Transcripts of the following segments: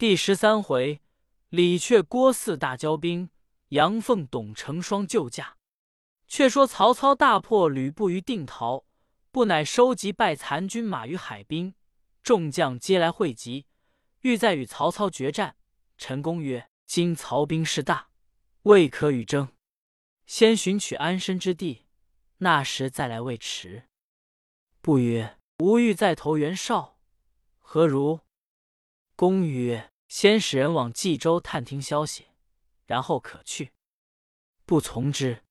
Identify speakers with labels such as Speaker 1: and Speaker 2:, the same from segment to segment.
Speaker 1: 第十三回，李榷郭汜大交兵，杨奉董成双救驾。却说曹操大破吕布于定陶，不乃收集败残军马于海滨，众将皆来会集，欲再与曹操决战。陈宫曰：“今曹兵势大，未可与争，先寻取安身之地，那时再来未迟。”不曰：“吾欲再投袁绍，何如？”公曰：“先使人往冀州探听消息，然后可去。”不从之。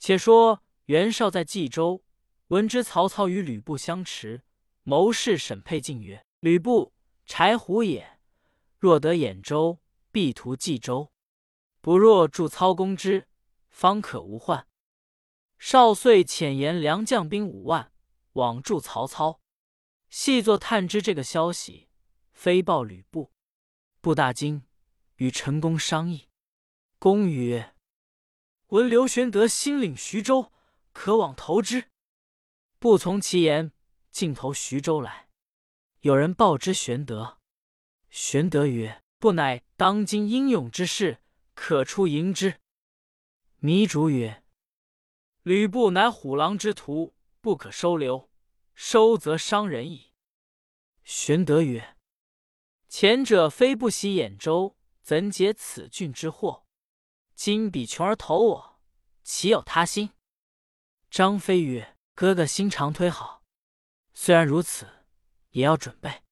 Speaker 1: 且说袁绍在冀州，闻知曹操与吕布相持，谋士沈佩进曰：“吕布柴胡也，若得兖州，必图冀州；不若助操攻之，方可无患。”少遂遣言良将兵五万，往助曹操。细作探知这个消息。飞报吕布，布大惊，与陈宫商议。公曰：“闻刘玄德新领徐州，可往投之。”不从其言，径投徐州来。有人报之玄德，玄德曰：“不乃当今英勇之士，可出迎之。”糜竺曰：“吕布乃虎狼之徒，不可收留，收则伤人矣。”玄德曰：前者非不喜兖州，怎解此郡之祸？今比穷而投我，岂有他心？张飞曰：“哥哥心肠忒好，虽然如此，也要准备。”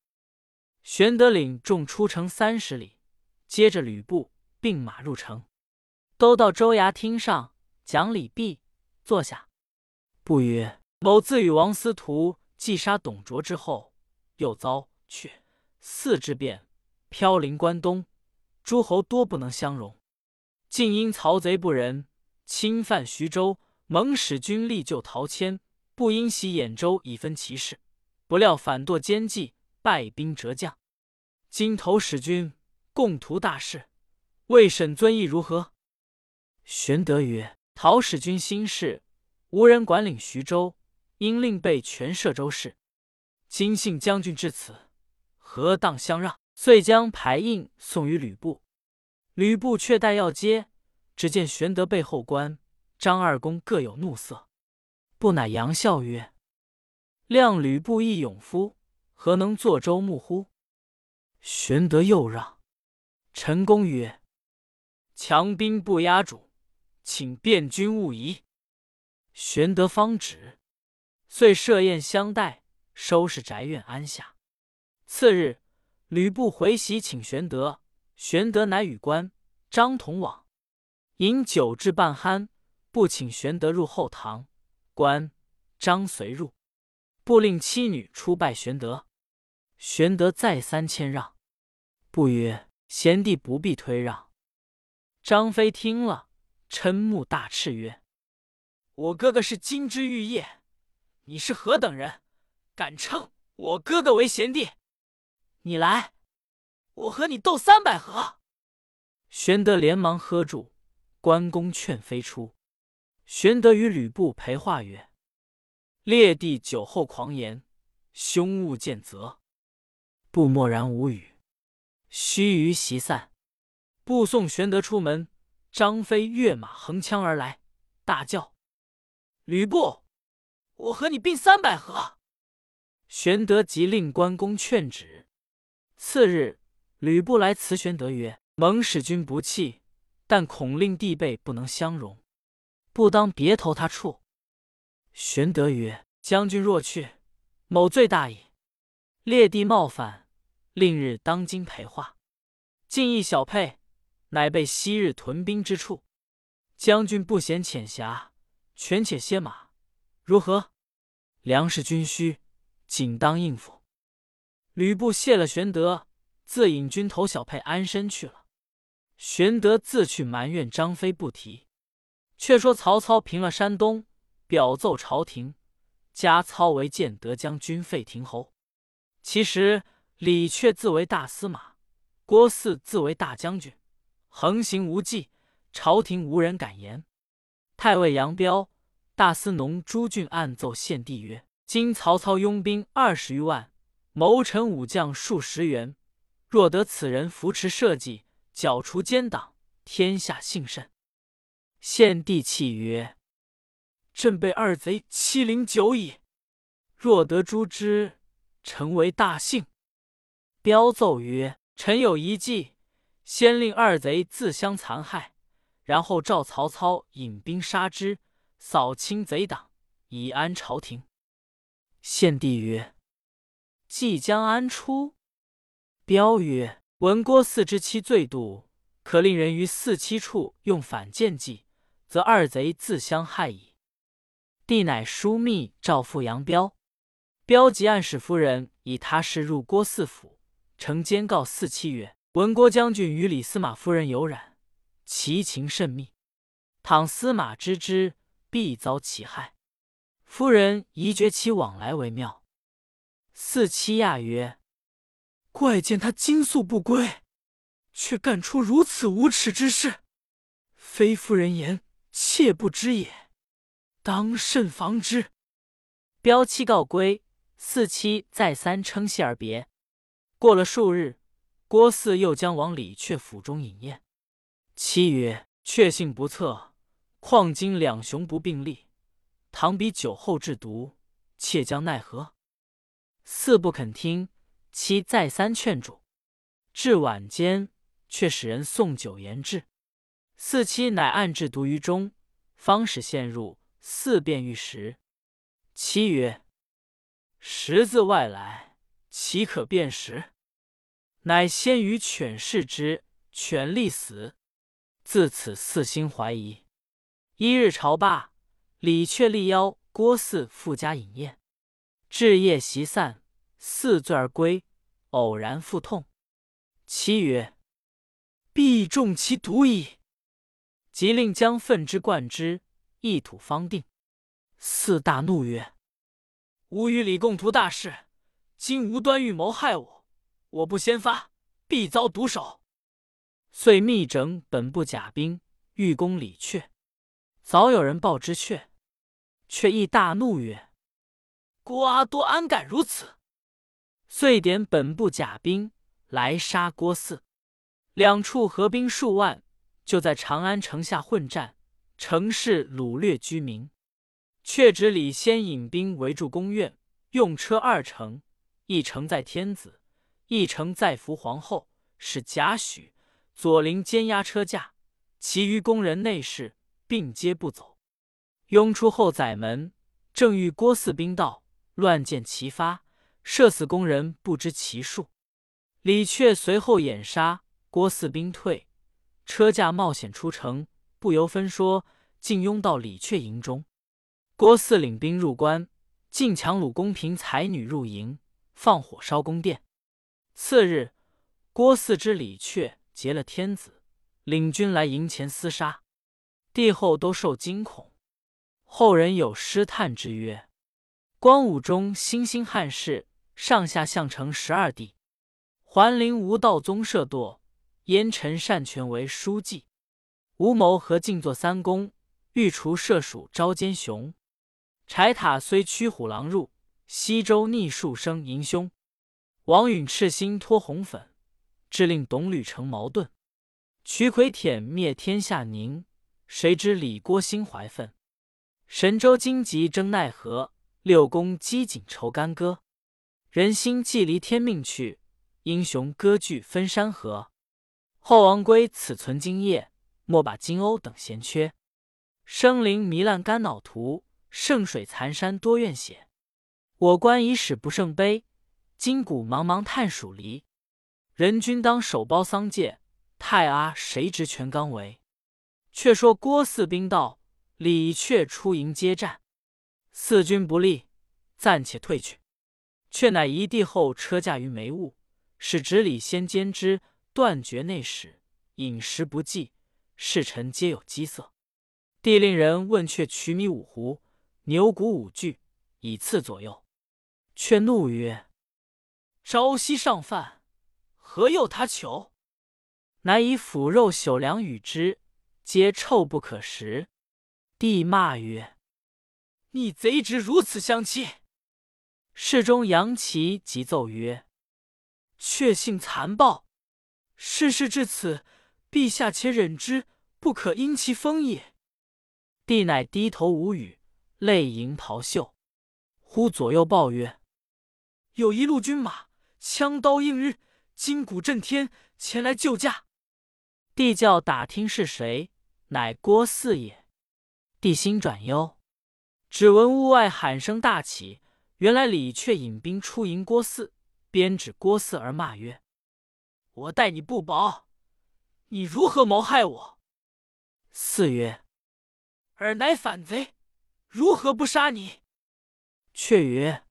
Speaker 1: 玄德领众出城三十里，接着吕布并马入城，都到州衙厅上讲礼毕，坐下。不曰：“某自与王司徒计杀董卓之后，又遭却。”四之变，飘零关东，诸侯多不能相容。竟因曹贼不仁，侵犯徐州，蒙使君力救陶谦，不因袭兖州以分其势。不料反堕奸计，败兵折将。今投使君，共图大事，魏沈尊意如何？玄德曰：“陶使君心事，无人管领徐州，应令备全摄州事。今信将军至此。”何当相让？遂将牌印送与吕布。吕布却待要接，只见玄德背后关张二公各有怒色。不乃杨笑曰：“谅吕布一勇夫，何能坐州牧乎？”玄德又让。陈公曰：“强兵不压主，请便军勿疑。”玄德方止，遂设宴相待，收拾宅院安下。次日，吕布回席请玄德，玄德乃与关张同往，饮酒至半酣，不请玄德入后堂。关张随入，不令妻女出拜玄德。玄德再三谦让，不曰：“贤弟不必推让。”张飞听了，嗔目大斥曰：“我哥哥是金枝玉叶，你是何等人，敢称我哥哥为贤弟？”你来，我和你斗三百合。玄德连忙喝住，关公劝飞出。玄德与吕布陪话曰：“列弟酒后狂言，兄勿见责。”布默然无语。须臾席散，布送玄德出门，张飞跃马横枪而来，大叫：“吕布，我和你并三百合！”玄德即令关公劝止。次日，吕布来辞玄德曰：“蒙使君不弃，但恐令弟辈不能相容，不当别投他处。”玄德曰：“将军若去，某罪大矣。列弟冒犯，令日当今陪话。进一小沛，乃备昔日屯兵之处。将军不嫌浅狭，权且歇马，如何？粮食军需，仅当应付。”吕布谢了玄德，自引军投小沛安身去了。玄德自去埋怨张飞不提。却说曹操平了山东，表奏朝廷，加操为建德将军、废亭侯。其实李榷自为大司马，郭汜自为大将军，横行无忌，朝廷无人敢言。太尉杨彪、大司农朱俊暗奏献帝曰：“今曹操拥兵二十余万。”谋臣武将数十员，若得此人扶持社稷，剿除奸党，天下幸甚。”献帝泣曰：“朕被二贼欺凌久矣，若得诛之，臣为大幸。”彪奏曰：“臣有一计，先令二贼自相残害，然后召曹操引兵杀之，扫清贼党，以安朝廷。”献帝曰：“即将安出？”彪曰：“闻郭汜之妻最妒，可令人于四七处用反间计。”则二贼自相害矣。帝乃枢密诏复杨彪。彪即暗使夫人以他事入郭汜府，呈监告四妻曰：“闻郭将军与李司马夫人有染，其情甚密。倘司马知之，必遭其害。夫人宜绝其往来为妙。”四妻亚曰：“怪见他金粟不归，却干出如此无耻之事，非夫人言。”妾不知也，当慎防之。标妻告归，四妻再三称谢而别。过了数日，郭汜又将往李榷府中饮宴。妻曰：“确信不测，况今两雄不并立，倘彼酒后制毒，妾将奈何？”四不肯听，妻再三劝阻，至晚间，却使人送酒言至。四妻乃暗置毒于中，方使陷入。四便欲食。妻曰：“食自外来，岂可辨食？”乃先于犬视之，犬立死。自此四心怀疑。一日朝罢，李却力邀郭汜赴家饮宴。至夜席散，四醉而归，偶然腹痛。其曰：“必中其毒矣。”即令将粪之灌之，一吐方定。四大怒曰：“吾与李共图大事，今无端欲谋害我，我不先发，必遭毒手。”遂密整本部甲兵，欲攻李榷。早有人报之阙，却亦大怒曰：“郭阿多安敢如此！”遂点本部甲兵来杀郭汜，两处合兵数万。就在长安城下混战，城市掳掠居民。却指李先引兵围住宫苑，用车二乘，一乘在天子，一乘在伏皇后，使贾诩、左邻监押车驾，其余宫人内侍并皆不走。拥出后宰门，正遇郭汜兵到，乱箭齐发，射死宫人不知其数。李榷随后掩杀，郭汜兵退。车驾冒险出城，不由分说，竟拥到李榷营中。郭汜领兵入关，竟强掳宫嫔才女入营，放火烧宫殿。次日，郭汜知李榷劫了天子，领军来营前厮杀，帝后都受惊恐。后人有诗叹之曰：“光武中兴兴汉室，上下相承十二帝。桓灵无道宗社堕。”燕臣擅权为书记，吴谋和静坐三公，欲除射蜀招奸雄。柴塔虽驱虎狼入，西周逆数生迎凶。王允赤心托红粉，致令董吕成矛盾。瞿魁舔灭天下宁，谁知李郭心怀愤。神州荆棘争奈何，六宫积锦愁干戈。人心既离天命去，英雄割据分山河。后王归此存今业，莫把金瓯等闲缺。生灵糜烂肝脑涂，圣水残山多怨血。我观已使不胜悲，今古茫茫叹蜀离。人君当手包桑芥，太阿谁知全刚为？却说郭汜兵到，李榷出营接战，四军不利，暂且退去。却乃一帝后车驾于眉雾，使执礼先监之。断绝内史，饮食不济，侍臣皆有饥色。帝令人问却取米五斛，牛骨五具，以赐左右。却怒曰：“朝夕上饭，何诱他求？”乃以腐肉朽粮与之，皆臭不可食。帝骂曰：“逆贼之如此相欺！”侍中杨齐急奏曰：确信残暴。事事至此，陛下且忍之，不可因其风也。”帝乃低头无语，泪盈袍袖。忽左右报曰：“有一路军马，枪刀映日，金鼓震天，前来救驾。”帝叫打听是谁，乃郭汜也。帝心转忧，只闻屋外喊声大起，原来李榷引兵出迎郭汜，鞭指郭汜而骂曰：“我待你不薄，你如何谋害我？”汜曰：“尔乃反贼，如何不杀你？”却曰：“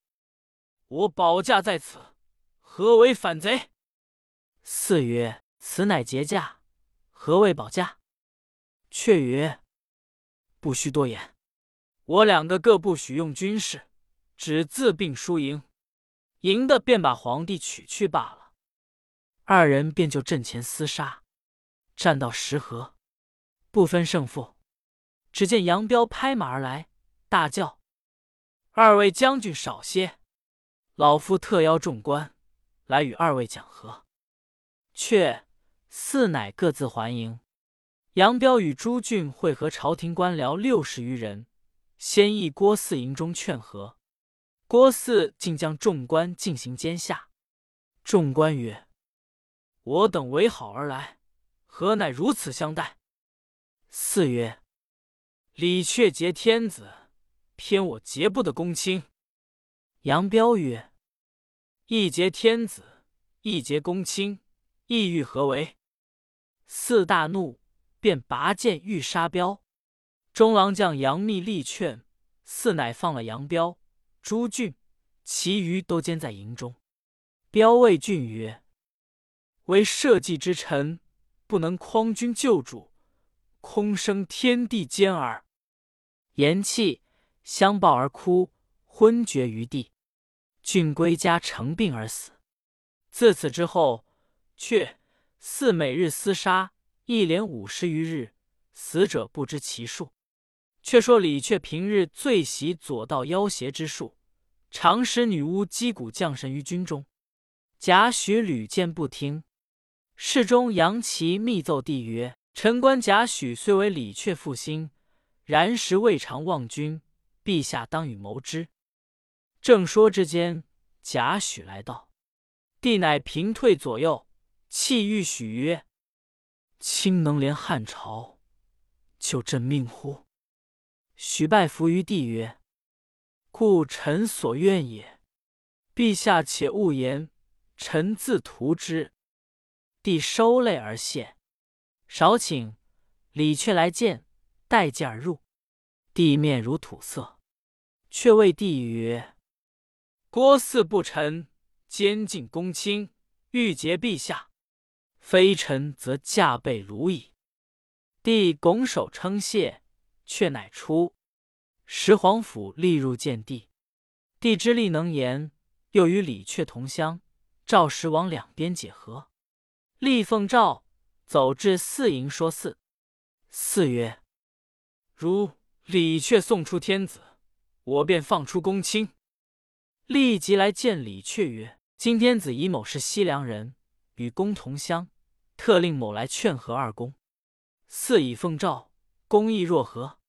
Speaker 1: 我保驾在此，何为反贼？”汜曰：“此乃劫驾，何谓保驾？”却曰：“不须多言，我两个各不许用军事，只自并输赢，赢的便把皇帝取去罢了。”二人便就阵前厮杀，战到十合，不分胜负。只见杨彪拍马而来，大叫。二位将军少些，老夫特邀众官来与二位讲和。却四乃各自还营。杨彪与朱俊会合朝廷官僚六十余人，先诣郭汜营中劝和。郭汜竟将众官进行奸下。众官曰：“我等为好而来，何乃如此相待？”汜曰：“李榷劫天子。”偏我劫不得公卿。杨彪曰：“一劫天子，一劫公卿，意欲何为？”四大怒，便拔剑欲杀彪。中郎将杨密力劝，四乃放了杨彪、朱俊，其余都监在营中。彪谓俊曰：“为社稷之臣，不能匡君救主，空生天地间耳。”言讫。相抱而哭，昏厥于地。俊归家成病而死。自此之后，却似每日厮杀，一连五十余日，死者不知其数。却说李榷平日最习左道妖邪之术，常使女巫击鼓降神于军中。贾诩屡见不听。侍中杨琦密奏帝曰：“臣观贾诩虽为李榷复兴，然时未尝忘君。”陛下当与谋之。正说之间，贾诩来到，帝乃平退左右，泣欲许曰：“卿能连汉朝，救朕命乎？”许拜伏于地曰：“故臣所愿也。陛下且勿言，臣自图之。”帝收泪而谢。少顷，李榷来见，待见而入。地面如土色，却谓帝曰：“郭汜不臣，监禁公卿，欲劫陛下。非臣则驾被虏矣。”帝拱手称谢，却乃出。石皇甫立入见帝，帝之力能言，又与李榷同乡，赵时往两边解和。立奉诏，走至四营说四。四曰：“如。”李却送出天子，我便放出公卿。立即来见李却曰：“今天子以某是西凉人，与公同乡，特令某来劝和二公。四以奉诏，公意若何？”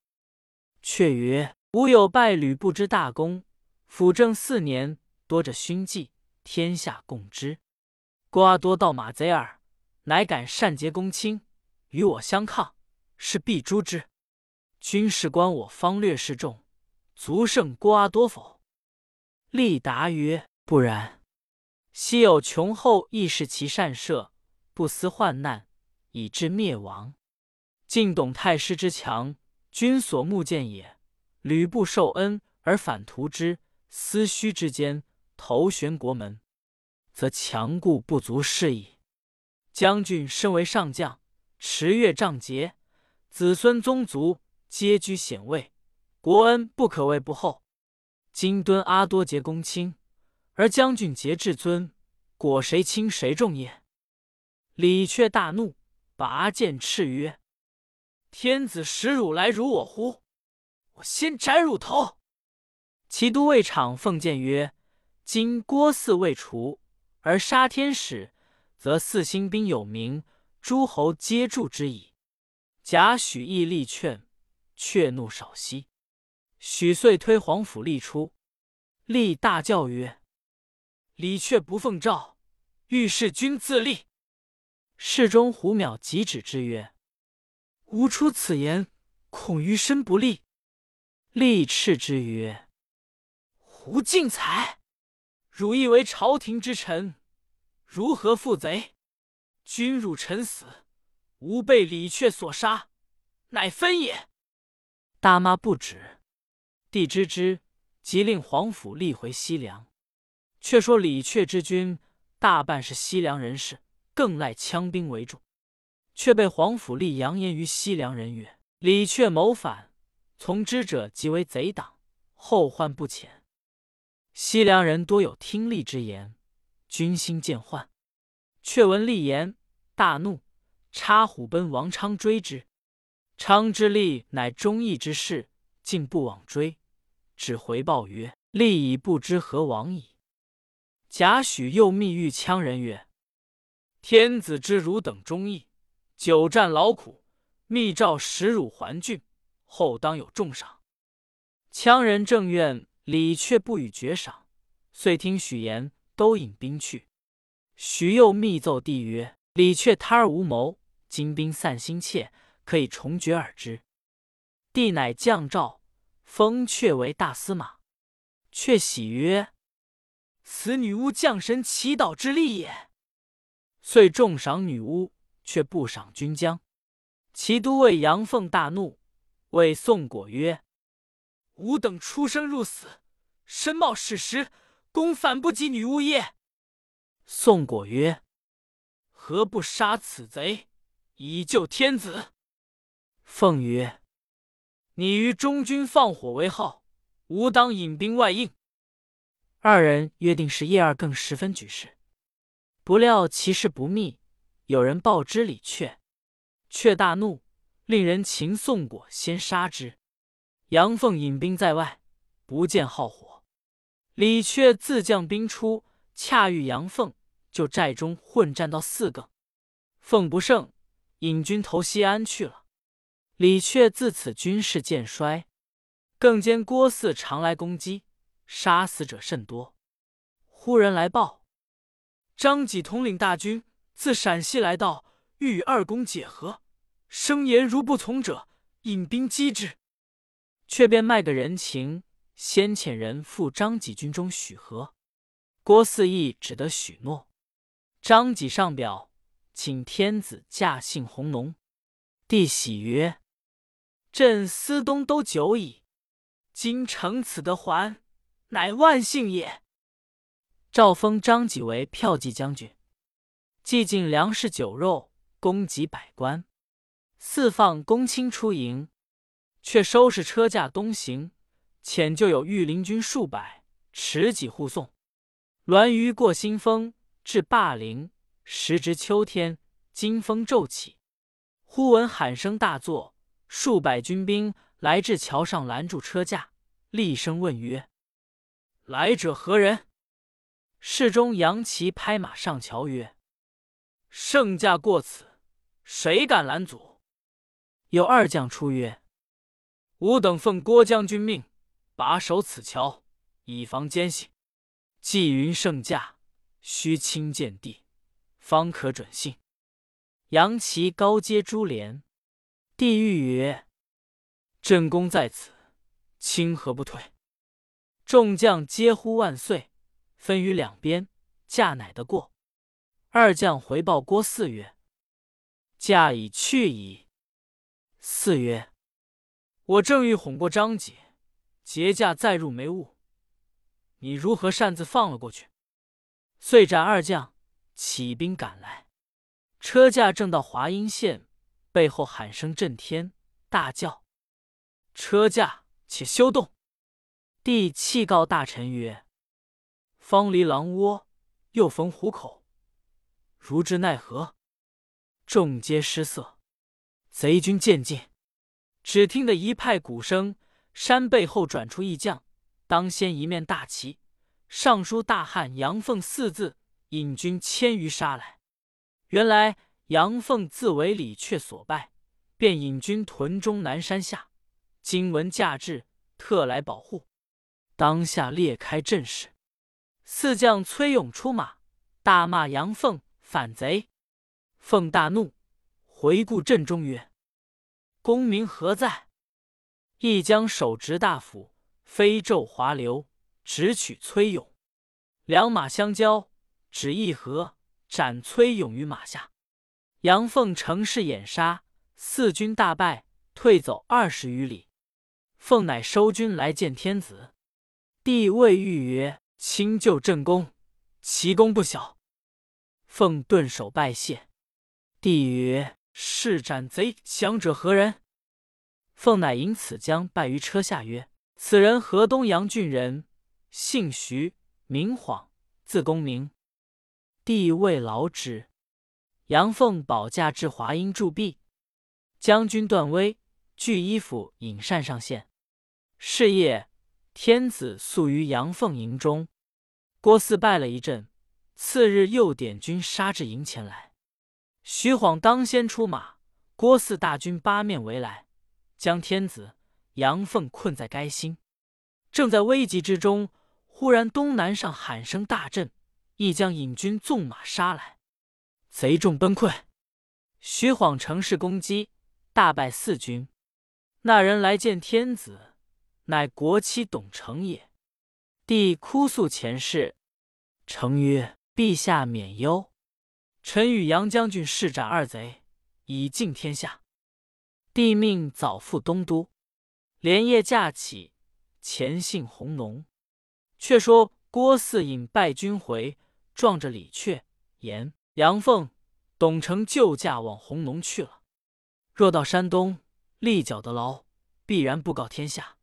Speaker 1: 却曰：“吾有拜吕布之大功，辅政四年，多着勋绩，天下共知。郭阿多盗马贼耳，乃敢擅结公卿，与我相抗，是必诛之。”军事关我方略示众，足胜郭阿多否？立答曰：“不然。昔有穷后亦是其善射，不思患难，以致灭亡。晋董太师之强，君所慕见也。吕布受恩而反图之，思虚之间，头悬国门，则强固不足恃矣。将军身为上将，持月仗节，子孙宗族。”皆居显位，国恩不可谓不厚。今敦阿多结公卿，而将军节至尊，果谁轻谁重也？李却大怒，拔剑叱曰：“天子使汝来辱我乎？我先斩汝头！”齐都尉昶奉谏曰：“今郭汜未除，而杀天使，则四星兵有名，诸侯皆助之矣。贾诩亦力劝，却怒少息。许遂推皇甫立出，立大叫曰：“李却不奉诏，欲弑君自立。”侍中胡邈急止之曰：“吾出此言，恐于身不利。”立斥之曰：“胡进才！汝亦为朝廷之臣，如何负贼？君辱臣死，吾被李却所杀，乃分也。”大骂不止。帝知之，即令皇甫立回西凉。却说李却之军大半是西凉人士。更赖枪兵为重，却被皇甫立扬言于西凉人曰：“李却谋反，从之者即为贼党，后患不浅。”西凉人多有听利之言，军心渐涣。却闻立言，大怒，插虎奔王昌追之。昌之立乃忠义之士，竟不往追，只回报曰：“立已不知何往矣。”贾诩又密谕羌人曰。天子之汝等忠义，久战劳苦，密诏使汝还郡，后当有重赏。羌人正怨李却不予爵赏，遂听许言，都引兵去。徐又密奏帝曰：“李却贪而无谋，金兵散心切，可以重决而之。”帝乃降诏，封却为大司马。却喜曰：“此女巫降神祈祷之力也。”遂重赏女巫，却不赏军将。其都尉杨凤大怒，谓宋果曰：“吾等出生入死，身冒矢石，功反不及女巫耶？”宋果曰：“何不杀此贼，以救天子？”凤曰：“你于中军放火为号，吾当引兵外应。”二人约定是夜二更时分举事。不料其事不密，有人报知李却，却大怒，令人擒宋果，先杀之。杨凤引兵在外，不见号火。李却自将兵出，恰遇杨凤，就寨中混战到四更。凤不胜，引军投西安去了。李却自此军事渐衰，更兼郭汜常来攻击，杀死者甚多。忽人来报。张济统领大军自陕西来到，欲与二公解和，声言如不从者，引兵击之。却便卖个人情，先遣人赴张济军中许和。郭汜亦只得许诺。张济上表，请天子驾幸弘农。帝喜曰：“朕思东都久矣，今乘此得还，乃万幸也。”诏封张济为骠骑将军，既进粮食酒肉，供给百官，四放公卿出营，却收拾车驾东行。遣就有御林军数百，持戟护送。栾舆过新丰，至霸陵，时值秋天，金风骤起，忽闻喊声大作，数百军兵来至桥上，拦住车驾，厉声问曰：“来者何人？”侍中杨琦拍马上桥曰：“圣驾过此，谁敢拦阻？”有二将出曰：“吾等奉郭将军命，把守此桥，以防奸细。既云圣驾，须亲见帝，方可准信。”杨旗高阶珠帘，帝欲曰：“朕公在此，清何不退？”众将皆呼万岁。分于两边，驾乃得过。二将回报郭汜曰：“驾已去矣。”汜曰：“我正欲哄过张济，劫驾再入梅坞，你如何擅自放了过去？”遂斩二将，起兵赶来。车驾正到华阴县，背后喊声震天，大叫：“车驾，且休动！”帝泣告大臣曰：方离狼窝，又逢虎口，如之奈何？众皆失色。贼军渐近，只听得一派鼓声，山背后转出一将，当先一面大旗，上书“大汉杨凤”四字，引军千余杀来。原来杨凤自为李榷所败，便引军屯中南山下。今闻驾至，特来保护。当下列开阵势。四将崔勇出马，大骂杨凤反贼。凤大怒，回顾阵中曰：“功名何在？”一将手执大斧，飞骤滑流，直取崔勇。两马相交，只一合，斩崔勇于马下。杨凤乘势掩杀，四军大败，退走二十余里。凤乃收军来见天子，帝谓玉曰：“卿就朕功，其功不小。”凤顿首拜谢。帝曰：“是斩贼降者何人？”凤乃引此将拜于车下，曰：“此人河东阳郡人，姓徐，名晃，字公明。”帝谓劳之。杨凤保驾至华阴驻壁。将军段威具衣服引膳上线。是夜，天子宿于杨凤营中。郭汜败了一阵，次日又点军杀至营前来。徐晃当先出马，郭汜大军八面围来。将天子、杨奉困在该心，正在危急之中，忽然东南上喊声大震，一将引军纵马杀来，贼众崩溃。徐晃乘势攻击，大败四军。那人来见天子，乃国戚董承也。帝哭诉前事，承曰：“陛下免忧，臣与杨将军誓斩二贼，以尽天下。”帝命早赴东都，连夜驾起，前幸弘农。却说郭汜引败军回，撞着李榷、言、杨凤、董承救驾往弘农去了。若到山东，立脚得牢，必然布告天下，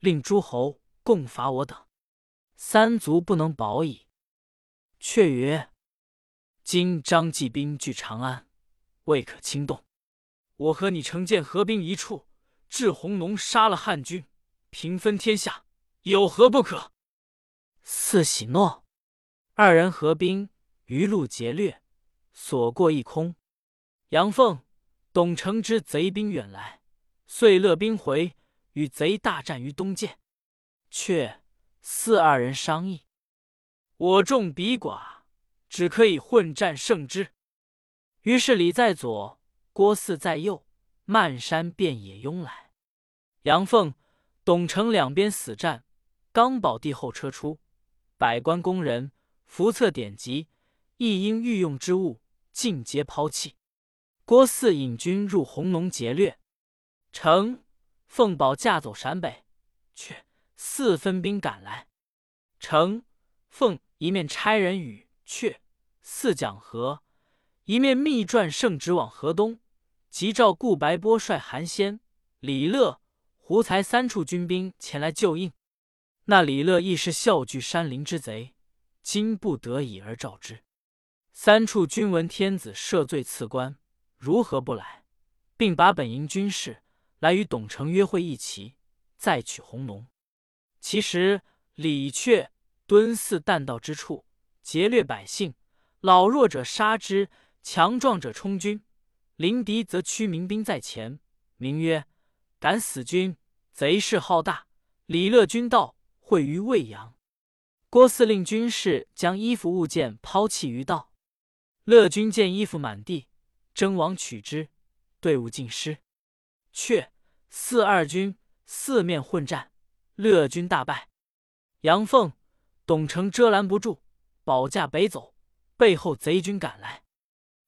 Speaker 1: 令诸侯共伐我等，三族不能保矣。却曰：今张继兵据长安，未可轻动。我和你乘舰合兵一处，至弘农，杀了汉军，平分天下，有何不可？四喜诺。二人合兵，余路劫掠，所过一空。杨凤、董承之贼兵远来，遂勒兵回，与贼大战于东涧。却四二人商议：我众彼寡，只可以混战胜之。于是李在左。郭汜在右，漫山遍野拥来。杨凤、董承两边死战。刚宝帝后车出，百官宫人伏册典籍，一应御用之物尽皆抛弃。郭汜引军入红龙劫掠，承、凤宝驾走陕北，却四分兵赶来。承、凤一面差人与却四讲和，一面密传圣旨往河东。即召顾白波率韩先、李乐、胡才三处军兵前来救应。那李乐亦是笑聚山林之贼，今不得已而召之。三处军闻天子赦罪赐官，如何不来？并把本营军士来与董承约会一齐，再取红龙。其实李榷敦祀旦道之处，劫掠百姓，老弱者杀之，强壮者充军。临敌则驱民兵在前，名曰“敢死军”。贼势浩大。李乐军道，会于未阳。郭司令军士将衣服物件抛弃于道。乐军见衣服满地，争往取之，队伍尽失。却四二军四面混战，乐军大败。杨凤、董承遮拦不住，保驾北走，背后贼军赶来。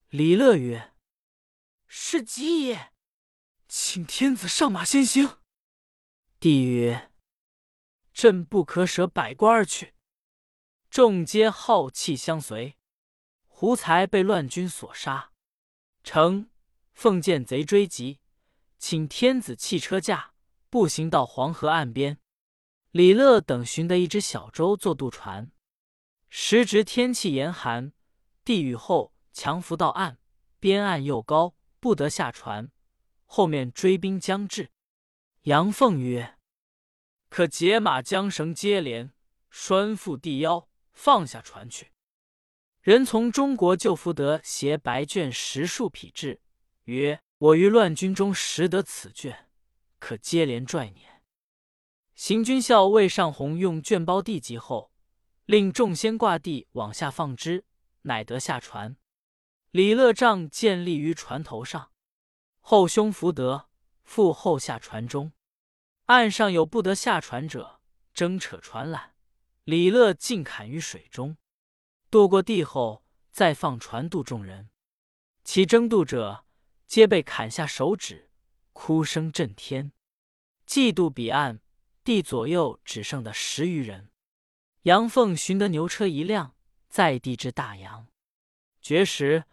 Speaker 1: 李乐曰。是吉也，请天子上马先行。帝曰：“朕不可舍百官而去。”众皆好气相随。胡才被乱军所杀。承、奉见贼追击，请天子弃车驾，步行到黄河岸边。李乐等寻得一只小舟做渡船。时值天气严寒，地雨后强浮到岸，边岸又高。不得下船，后面追兵将至。杨凤曰：“可解马缰绳接连拴缚地腰，放下船去。”人从中国救福德携白卷十数匹至，曰：“我于乱军中识得此卷，可接连拽撵。”行军校魏尚红用卷包地级后，令众先挂地往下放之，乃得下船。李乐帐建立于船头上，后兄福德复后下船中。岸上有不得下船者，争扯船缆，李乐尽砍于水中。渡过地后，再放船渡众人。其争渡者，皆被砍下手指，哭声震天。既渡彼岸，地左右只剩的十余人。杨凤寻得牛车一辆，在地至大洋。绝食。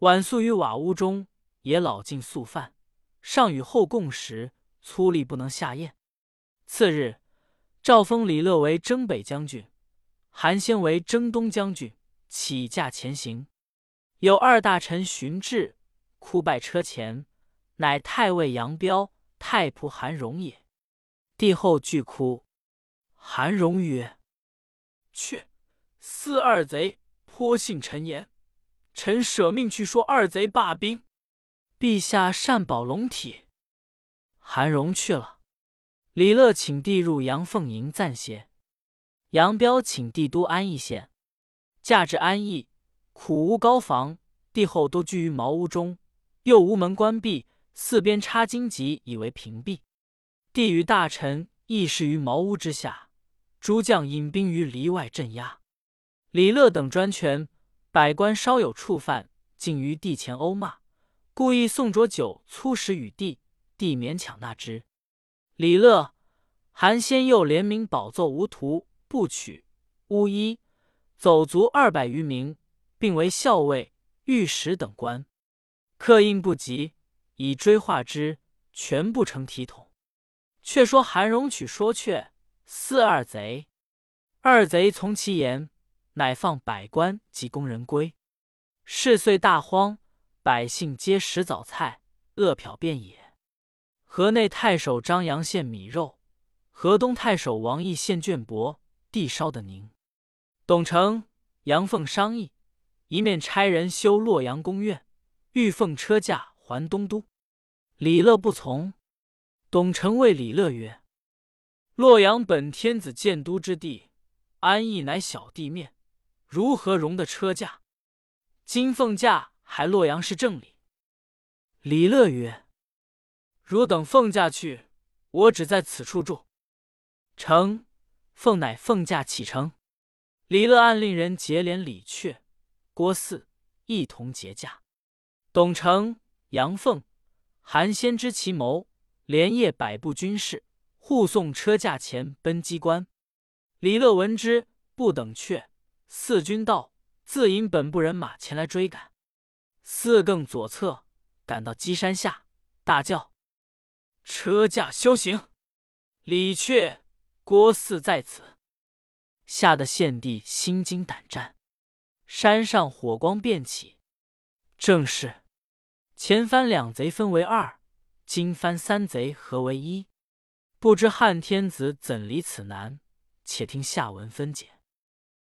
Speaker 1: 晚宿于瓦屋中，也老尽宿饭。上与后共食，粗力不能下咽。次日，赵封李乐为征北将军，韩先为征东将军，起驾前行。有二大臣寻至，哭拜车前，乃太尉杨彪、太仆韩荣也。帝后俱哭。韩荣曰：“却四二贼颇信臣言。”臣舍命去说二贼罢兵，陛下善保龙体。韩荣去了。李乐请帝入阳凤营暂歇。杨彪请帝都安邑县，驾至安邑，苦无高房，帝后都居于茅屋中，又无门关闭，四边插荆棘以为屏蔽。帝与大臣议事于茅屋之下，诸将引兵于篱外镇压。李乐等专权。百官稍有触犯，竟于地前殴骂，故意送浊酒粗食与地，地勉强纳之。李乐、韩先又联名宝奏无徒，不取巫医，走卒二百余名，并为校尉、御史等官。刻印不及，以追化之，全不成体统。却说韩荣取说却，四二贼，二贼从其言。乃放百官及工人归，事遂大荒，百姓皆食早菜，饿殍遍野。河内太守张扬献米肉，河东太守王毅献绢帛，地烧的宁。董承、杨凤商议，一面差人修洛阳宫苑，欲奉车驾还东都。李乐不从。董承谓李乐曰：“洛阳本天子建都之地，安邑乃小地面。”如何容得车驾？今奉驾还洛阳市正理。李乐曰：“汝等奉驾去，我只在此处住。”成，奉乃奉驾启程。李乐暗令人结连李榷、郭汜一同结驾。董承、杨凤、韩先知其谋，连夜百步军士护送车驾前奔机关。李乐闻之，不等却。四军到，自引本部人马前来追赶。四更左侧赶到鸡山下，大叫：“车驾休行！李榷、郭汜在此。”吓得献帝心惊胆战。山上火光遍起，正是前番两贼分为二，今番三贼何为一。不知汉天子怎离此难？且听下文分解。